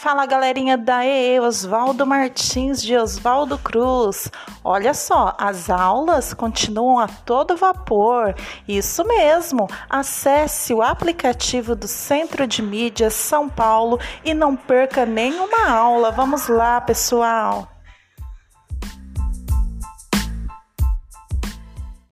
Fala galerinha da EE, Oswaldo Martins de Oswaldo Cruz. Olha só, as aulas continuam a todo vapor. Isso mesmo, acesse o aplicativo do Centro de Mídias São Paulo e não perca nenhuma aula. Vamos lá, pessoal!